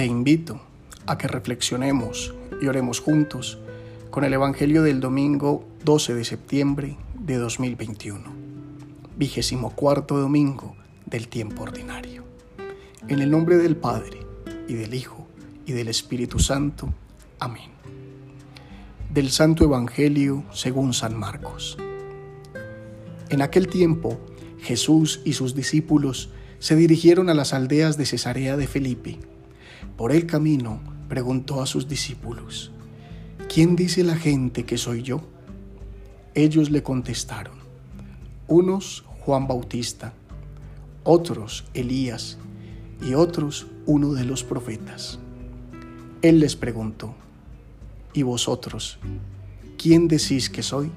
Te invito a que reflexionemos y oremos juntos con el Evangelio del domingo 12 de septiembre de 2021, vigésimo cuarto domingo del tiempo ordinario. En el nombre del Padre, y del Hijo, y del Espíritu Santo. Amén. Del Santo Evangelio según San Marcos. En aquel tiempo, Jesús y sus discípulos se dirigieron a las aldeas de Cesarea de Felipe por el camino preguntó a sus discípulos, ¿quién dice la gente que soy yo? Ellos le contestaron, unos Juan Bautista, otros Elías y otros uno de los profetas. Él les preguntó, ¿y vosotros, quién decís que soy?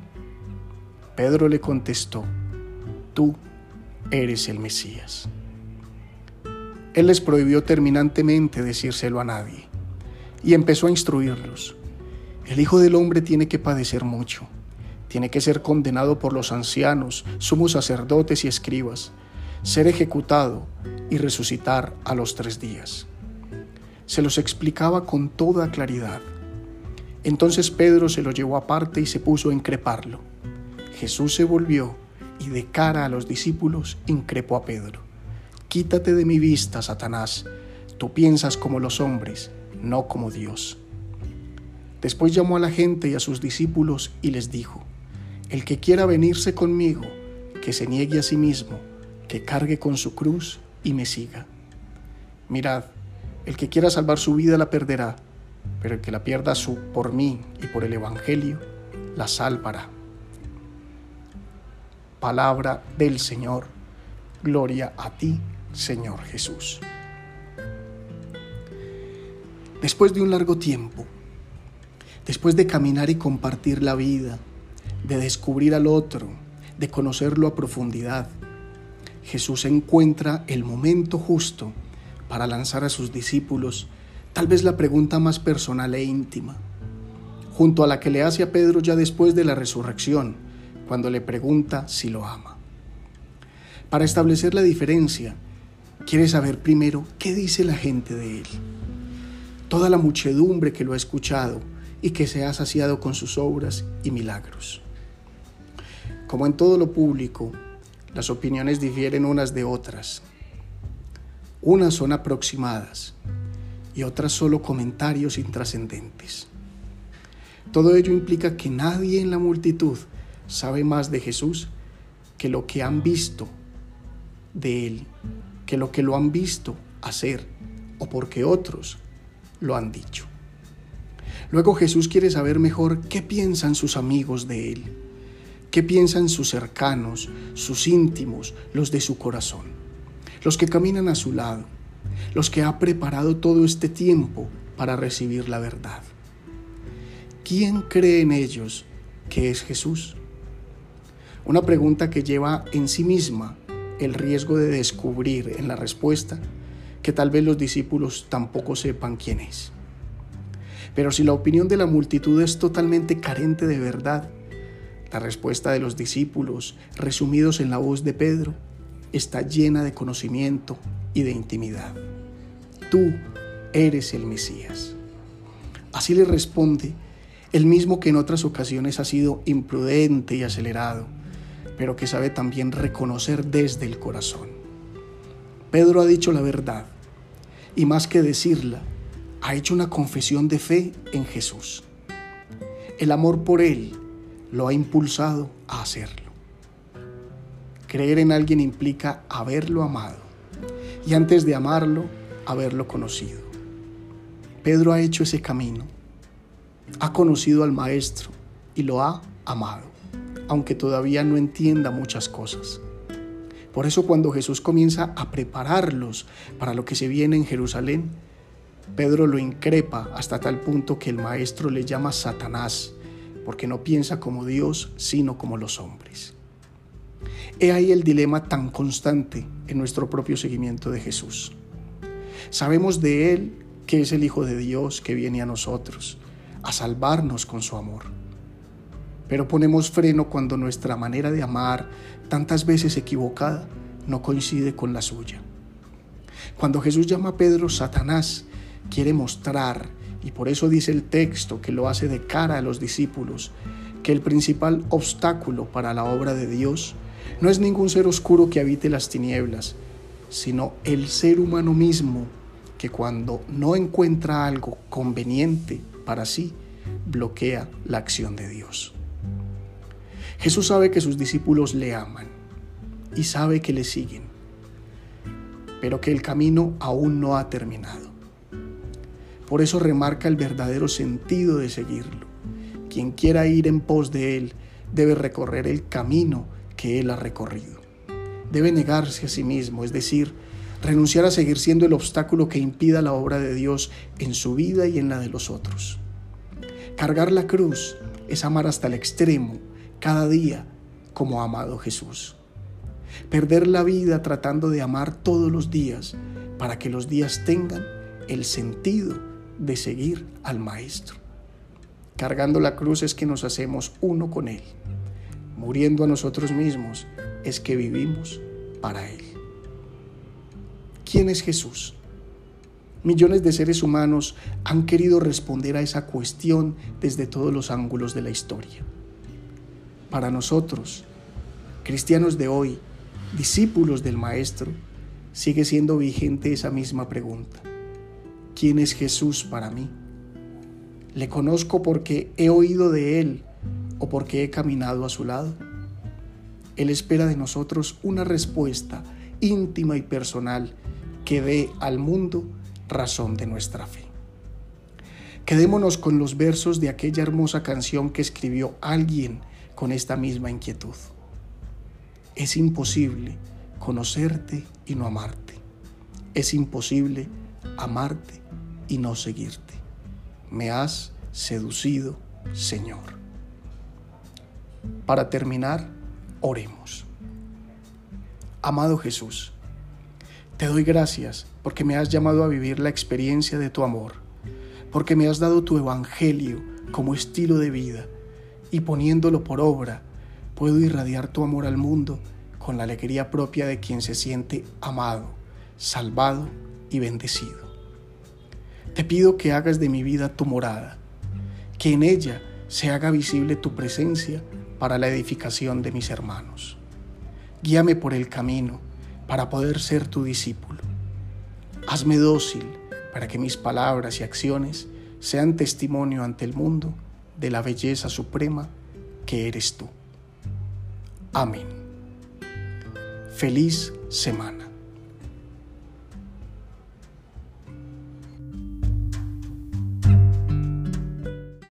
Pedro le contestó, tú eres el Mesías. Él les prohibió terminantemente decírselo a nadie y empezó a instruirlos. El Hijo del Hombre tiene que padecer mucho, tiene que ser condenado por los ancianos, sumos sacerdotes y escribas, ser ejecutado y resucitar a los tres días. Se los explicaba con toda claridad. Entonces Pedro se lo llevó aparte y se puso a increparlo. Jesús se volvió y de cara a los discípulos increpó a Pedro. Quítate de mi vista, Satanás. Tú piensas como los hombres, no como Dios. Después llamó a la gente y a sus discípulos y les dijo, El que quiera venirse conmigo, que se niegue a sí mismo, que cargue con su cruz y me siga. Mirad, el que quiera salvar su vida la perderá, pero el que la pierda su, por mí y por el Evangelio, la salvará. Palabra del Señor. Gloria a ti, Señor Jesús. Después de un largo tiempo, después de caminar y compartir la vida, de descubrir al otro, de conocerlo a profundidad, Jesús encuentra el momento justo para lanzar a sus discípulos tal vez la pregunta más personal e íntima, junto a la que le hace a Pedro ya después de la resurrección, cuando le pregunta si lo ama. Para establecer la diferencia quiere saber primero qué dice la gente de él. Toda la muchedumbre que lo ha escuchado y que se ha saciado con sus obras y milagros. Como en todo lo público, las opiniones difieren unas de otras. Unas son aproximadas y otras solo comentarios intrascendentes. Todo ello implica que nadie en la multitud sabe más de Jesús que lo que han visto de Él que lo que lo han visto hacer o porque otros lo han dicho. Luego Jesús quiere saber mejor qué piensan sus amigos de Él, qué piensan sus cercanos, sus íntimos, los de su corazón, los que caminan a su lado, los que ha preparado todo este tiempo para recibir la verdad. ¿Quién cree en ellos que es Jesús? Una pregunta que lleva en sí misma el riesgo de descubrir en la respuesta que tal vez los discípulos tampoco sepan quién es. Pero si la opinión de la multitud es totalmente carente de verdad, la respuesta de los discípulos, resumidos en la voz de Pedro, está llena de conocimiento y de intimidad. Tú eres el Mesías. Así le responde el mismo que en otras ocasiones ha sido imprudente y acelerado pero que sabe también reconocer desde el corazón. Pedro ha dicho la verdad y más que decirla, ha hecho una confesión de fe en Jesús. El amor por Él lo ha impulsado a hacerlo. Creer en alguien implica haberlo amado y antes de amarlo, haberlo conocido. Pedro ha hecho ese camino, ha conocido al Maestro y lo ha amado aunque todavía no entienda muchas cosas. Por eso cuando Jesús comienza a prepararlos para lo que se viene en Jerusalén, Pedro lo increpa hasta tal punto que el maestro le llama Satanás, porque no piensa como Dios, sino como los hombres. He ahí el dilema tan constante en nuestro propio seguimiento de Jesús. Sabemos de Él que es el Hijo de Dios que viene a nosotros, a salvarnos con su amor pero ponemos freno cuando nuestra manera de amar, tantas veces equivocada, no coincide con la suya. Cuando Jesús llama a Pedro Satanás, quiere mostrar, y por eso dice el texto que lo hace de cara a los discípulos, que el principal obstáculo para la obra de Dios no es ningún ser oscuro que habite las tinieblas, sino el ser humano mismo que cuando no encuentra algo conveniente para sí, bloquea la acción de Dios. Jesús sabe que sus discípulos le aman y sabe que le siguen, pero que el camino aún no ha terminado. Por eso remarca el verdadero sentido de seguirlo. Quien quiera ir en pos de Él debe recorrer el camino que Él ha recorrido. Debe negarse a sí mismo, es decir, renunciar a seguir siendo el obstáculo que impida la obra de Dios en su vida y en la de los otros. Cargar la cruz es amar hasta el extremo, cada día, como amado Jesús. Perder la vida tratando de amar todos los días para que los días tengan el sentido de seguir al Maestro. Cargando la cruz es que nos hacemos uno con Él. Muriendo a nosotros mismos es que vivimos para Él. ¿Quién es Jesús? Millones de seres humanos han querido responder a esa cuestión desde todos los ángulos de la historia. Para nosotros, cristianos de hoy, discípulos del Maestro, sigue siendo vigente esa misma pregunta. ¿Quién es Jesús para mí? ¿Le conozco porque he oído de Él o porque he caminado a su lado? Él espera de nosotros una respuesta íntima y personal que dé al mundo razón de nuestra fe. Quedémonos con los versos de aquella hermosa canción que escribió alguien con esta misma inquietud. Es imposible conocerte y no amarte. Es imposible amarte y no seguirte. Me has seducido, Señor. Para terminar, oremos. Amado Jesús, te doy gracias porque me has llamado a vivir la experiencia de tu amor, porque me has dado tu evangelio como estilo de vida y poniéndolo por obra, puedo irradiar tu amor al mundo con la alegría propia de quien se siente amado, salvado y bendecido. Te pido que hagas de mi vida tu morada, que en ella se haga visible tu presencia para la edificación de mis hermanos. Guíame por el camino para poder ser tu discípulo. Hazme dócil para que mis palabras y acciones sean testimonio ante el mundo de la belleza suprema que eres tú. Amén. Feliz semana.